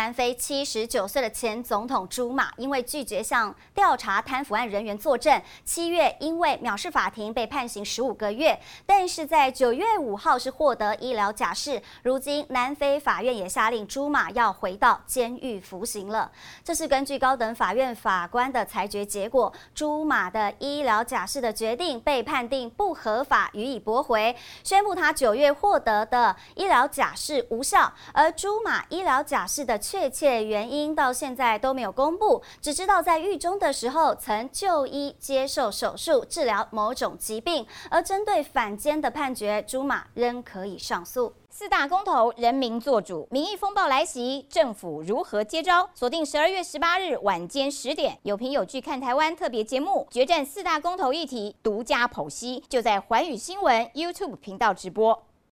南非七十九岁的前总统朱马，因为拒绝向调查贪腐案人员作证，七月因为藐视法庭被判刑十五个月，但是在九月五号是获得医疗假释。如今南非法院也下令朱马要回到监狱服刑了。这是根据高等法院法官的裁决结果，朱马的医疗假释的决定被判定不合法，予以驳回，宣布他九月获得的医疗假释无效。而朱马医疗假释的确切原因到现在都没有公布，只知道在狱中的时候曾就医接受手术治疗某种疾病。而针对反监的判决，朱马仍可以上诉。四大公投，人民做主，民意风暴来袭，政府如何接招？锁定十二月十八日晚间十点，有凭有据看台湾特别节目，决战四大公投议题，独家剖析，就在寰宇新闻 YouTube 频道直播。